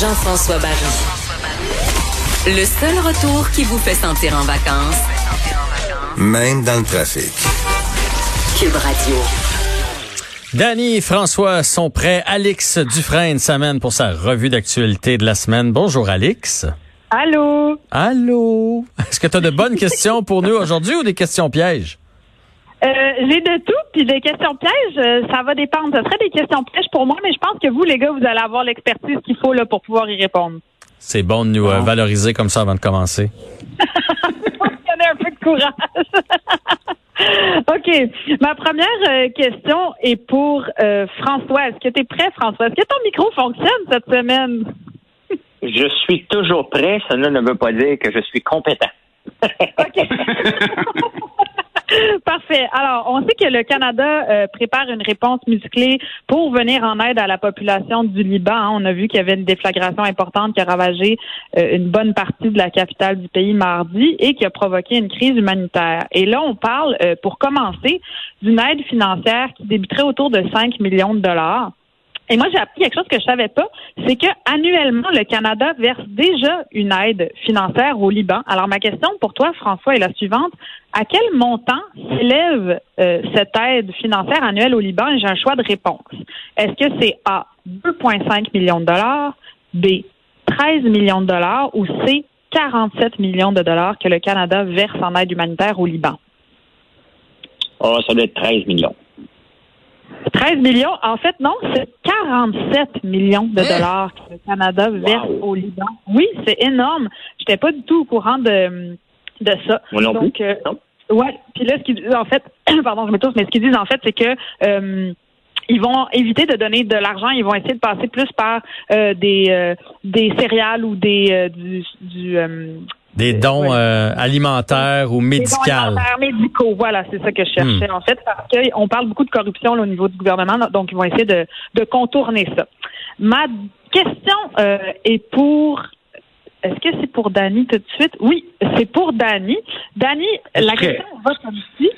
Jean-François Barry. Le seul retour qui vous fait sentir en vacances, Même dans le trafic. Cube Radio. Danny et François sont prêts. Alix Dufresne s'amène pour sa revue d'actualité de la semaine. Bonjour Alix. Allô? Allô? Est-ce que tu as de bonnes questions pour nous aujourd'hui ou des questions pièges? Euh, j'ai de tout, puis des questions pièges, euh, ça va dépendre. Ce serait des questions pièges pour moi, mais je pense que vous, les gars, vous allez avoir l'expertise qu'il faut là pour pouvoir y répondre. C'est bon de nous euh, valoriser comme ça avant de commencer. Prenez un peu de courage. OK. Ma première euh, question est pour euh, François. Est-ce que tu es prêt, François? Est-ce que ton micro fonctionne cette semaine? Je suis toujours prêt. Cela ne veut pas dire que je suis compétent. OK. Parfait. Alors, on sait que le Canada euh, prépare une réponse musclée pour venir en aide à la population du Liban. hein. On a vu qu'il y avait une déflagration importante qui a ravagé euh, une bonne partie de la capitale du pays mardi et qui a provoqué une crise humanitaire. Et là, on parle, euh, pour commencer, d'une aide financière qui débuterait autour de 5 millions de dollars. Et moi, j'ai appris quelque chose que je savais pas, c'est que annuellement, le Canada verse déjà une aide financière au Liban. Alors, ma question pour toi, François, est la suivante. À quel montant s'élève euh, cette aide financière annuelle au Liban? J'ai un choix de réponse. Est-ce que c'est A, 2,5 millions de dollars, B, 13 millions de dollars ou C, 47 millions de dollars que le Canada verse en aide humanitaire au Liban? Oh, ça doit être 13 millions. 13 millions. En fait, non, c'est 47 millions de dollars que le Canada verse Wow. au Liban. Oui, c'est énorme. J'étais pas du tout au courant de, de ça. Moi non Donc, plus. euh, ouais. Puis là, ce qu'ils disent, en fait, pardon, je me mais ce qu'ils disent, en fait, c'est que euh, ils vont éviter de donner de l'argent, ils vont essayer de passer plus par euh, des euh, des céréales ou des euh, du, du Des dons euh, alimentaires ou des dons médicaux. alimentaires, médicaux, voilà, c'est ça que je cherchais Hmm. en fait, parce qu'on parle beaucoup de corruption là, au niveau du gouvernement, donc ils vont essayer de, de contourner ça. Ma question euh, est pour. Est-ce que c'est pour Dany tout de suite? Oui, c'est pour Dany. Dany, la question va comme suit.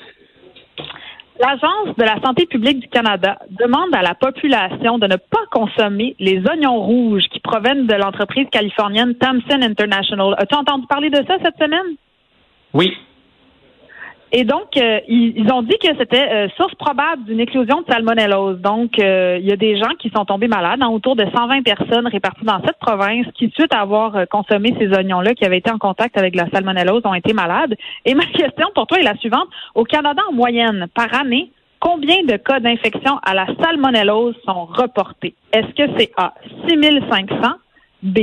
L'Agence de la santé publique du Canada demande à la population de ne pas consommer les oignons rouges qui proviennent de l'entreprise californienne Thompson International. As-tu entendu parler de ça cette semaine? Oui. Et donc, euh, ils, ont dit que c'était euh, source probable d'une éclosion de salmonellose. Donc, euh, il y a des gens qui sont tombés malades, hein, autour de 120 personnes réparties dans cette province, qui, suite à avoir consommé ces oignons-là, qui avaient été en contact avec la salmonellose, ont été malades. Et ma question pour toi est la suivante. Au Canada, en moyenne, par année, combien de cas d'infection à la salmonellose sont reportés? Est-ce que c'est A, 6500, B,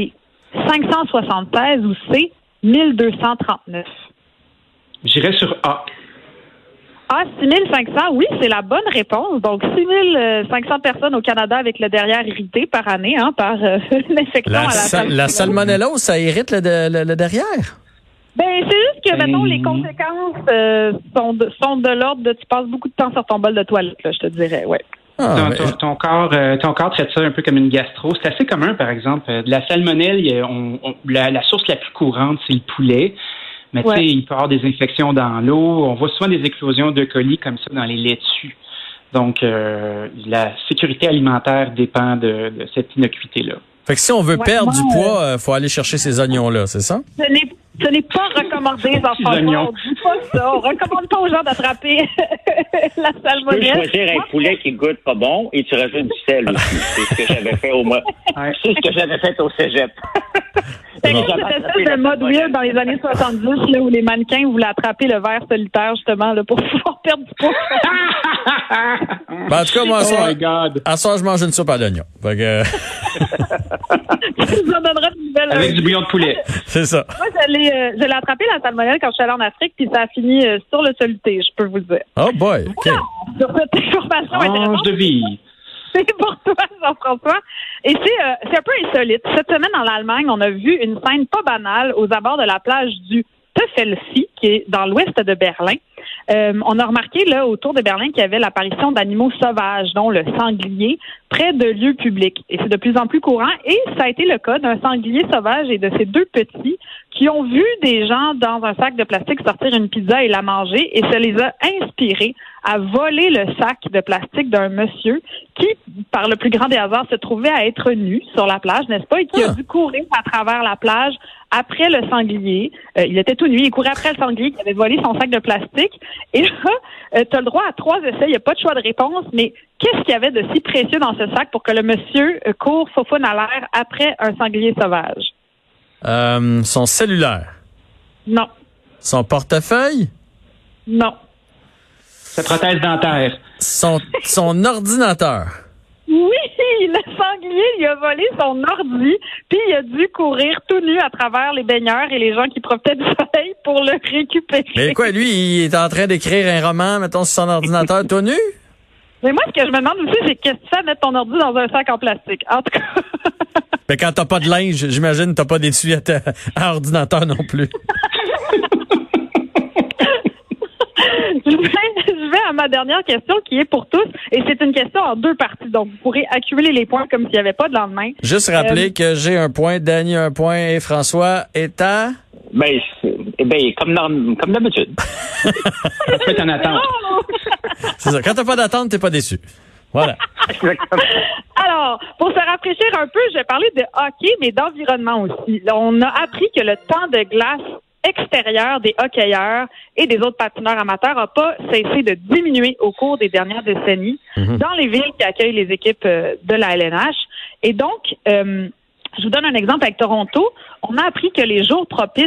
576 ou C, 1239? J'irai sur A. Ah, 6500, oui, c'est la bonne réponse. Donc, 6500 personnes au Canada avec le derrière irrité par année, hein, par euh, l'infection à La, la sa- la salmonellose, ça irrite le, de- le- le derrière? Ben, c'est juste que, mettons, les Hey. conséquences euh, sont de, sont de l'ordre de tu passes beaucoup de temps sur ton bol de toilette, là, je te dirais, ouais. Ah, ton, mais- ton- ton corps, euh, ton corps traite ça un peu comme une gastro. C'est assez commun, par exemple. De la salmonelle, on- la, la source la plus courante, c'est le poulet. Mais tu sais, il peut y avoir des infections dans l'eau. On voit souvent des éclosions de colis comme ça dans les laitues. Donc, euh, la sécurité alimentaire dépend de, de cette innocuité-là. Fait que si on veut Ouais, perdre moi, du poids, euh, faut aller chercher ces oignons-là, c'est ça? Ce n'est, ce n'est pas recommandé, Jean-François. oignons. On dit pas ça. On recommande pas aux gens d'attraper la Tu peux salmonelle. choisir un poulet qui goûte pas bon et tu rajoutes du sel aussi. C'est ce que j'avais fait au mois. Ouais. C'est ce que j'avais fait au cégep. C'est comme cette espèce de mode weird dans les années 70 là, où les mannequins voulaient attraper le verre solitaire justement là, pour pouvoir perdre du poids. Ben, en tout cas, moi, à oh soir, God. à soir, je mange une soupe à l'oignon. Fait que, euh, nous en donneras de nouvelles. Avec du bouillon de poulet. c'est ça. Moi, je l'ai, euh, je l'ai attrapé la salmonelle quand je suis allée en Afrique, puis ça a fini euh, sur le soluté, je peux vous le dire. Oh boy, OK. Sur cette information intéressante, de vie. C'est pour toi, Jean-François. Et c'est, euh, c'est un peu insolite. Cette semaine, en Allemagne, on a vu une scène pas banale aux abords de la plage du Teufelsi, qui est dans l'ouest de Berlin. Euh, on a remarqué là autour de Berlin qu'il y avait l'apparition d'animaux sauvages, dont le sanglier, près de lieux publics. Et c'est de plus en plus courant. Et ça a été le cas d'un sanglier sauvage et de ses deux petits qui ont vu des gens dans un sac de plastique sortir une pizza et la manger et ça les a inspirés à voler le sac de plastique d'un monsieur qui, par le plus grand des hasards, se trouvait à être nu sur la plage, n'est-ce pas, et qui a Ah. dû courir à travers la plage après le sanglier. Euh, il était tout nu, il courait après le sanglier qui avait volé son sac de plastique. Et là, euh, tu as le droit à trois essais, il n'y a pas de choix de réponse, mais qu'est-ce qu'il y avait de si précieux dans ce sac pour que le monsieur euh, court faufoune à l'air après un sanglier sauvage? Euh, son cellulaire, Non, son portefeuille, non. Sa prothèse dentaire. son, son ordinateur? Oui, le sanglier, il a volé son ordi, puis il a dû courir tout nu à travers les baigneurs et les gens qui profitaient du soleil pour le récupérer. Mais quoi, lui, il est en train d'écrire un roman, mettons, sur son ordinateur tout nu? Mais moi, ce que je me demande aussi, c'est qu'est-ce que tu fais à mettre ton ordi dans un sac en plastique? En tout cas, Mais quand t'as pas de linge, j'imagine t'as pas d'étui à, ta- à ordinateur non plus. je vais, je vais à ma dernière question qui est pour tous, et c'est une question en deux parties, donc vous pourrez accumuler les points comme s'il n'y avait pas de lendemain. Juste rappeler que j'ai un point, Danny un point et François est à... Ben, eh ben, comme, d'habitude. En attente. C'est ça. Quand t'as pas d'attente, t'es pas déçu. Voilà. Alors, pour se rafraîchir un peu, je vais parler de hockey, mais d'environnement aussi. On a appris que le temps de glace extérieur des hockeyeurs et des autres patineurs amateurs n'a pas cessé de diminuer au cours des dernières décennies dans les villes qui accueillent les équipes euh, de la LNH. Et donc, euh, je vous donne un exemple avec Toronto. On a appris que les jours propices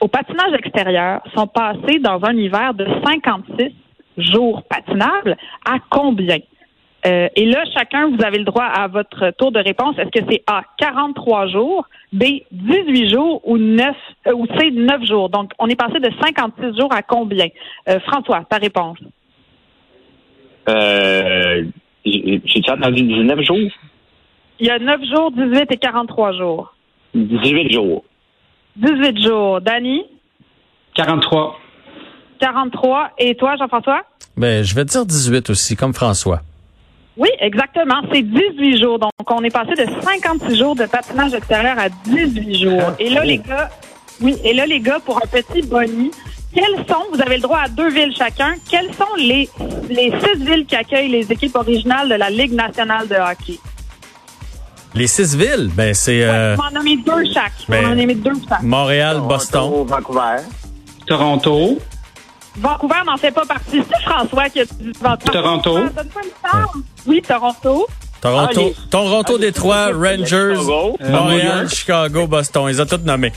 au patinage extérieur sont passés dans un hiver de 56 jours patinables à combien? Euh, et là, chacun, vous avez le droit à votre tour de réponse. Est-ce que c'est A, 43 jours, B, 18 jours ou 9, euh, ou C, 9 jours? Donc, on est passé de 56 jours à combien? Euh, François, ta réponse. Euh, j'ai j'ai entendu 19 jours? Il y a 9 jours, 18 et 43 jours. 18 jours. 18 jours. Dani, 43. 43. Et toi, Jean-François? Ben, je vais te dire 18 aussi, comme François. Oui, exactement. C'est 18 jours. Donc, on est passé de 56 jours de patinage extérieur à 18 jours. Et là, les gars, oui, et là, les gars, pour un petit boni, quelles sont, vous avez le droit à deux villes chacun, quelles sont les, les six villes qui accueillent les équipes originales de la Ligue nationale de hockey? Les six villes, ben, c'est euh, On en nommer deux chaque. On ben, en nommer deux chaque. Montréal, Boston. Vancouver. Toronto. Vancouver n'en fait pas partie. C'est François qui a dit Vancouver. Toronto. Chance. Oui, Toronto. Toronto, Ah, les- Toronto, ah, Détroit, Rangers, Chicago. Montréal, New York. Chicago, Boston. Ils ont tous nommés.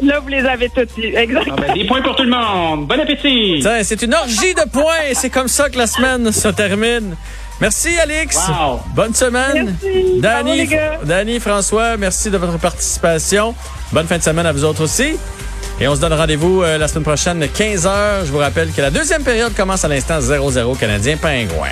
Là, vous les avez toutes eues. Exactement. Ah ben, des points pour tout le monde. Bon appétit. Tiens, C'est une orgie de points et c'est comme ça que la semaine se termine. Merci, Alix. Wow. Bonne semaine. Merci. Bravo, Danny, les gars. Danny, François, merci de votre participation. Bonne fin de semaine à vous autres aussi. Et on se donne rendez-vous euh, la semaine prochaine, 15h. Je vous rappelle que la deuxième période commence à l'instant 0-0 Canadien Pingouin.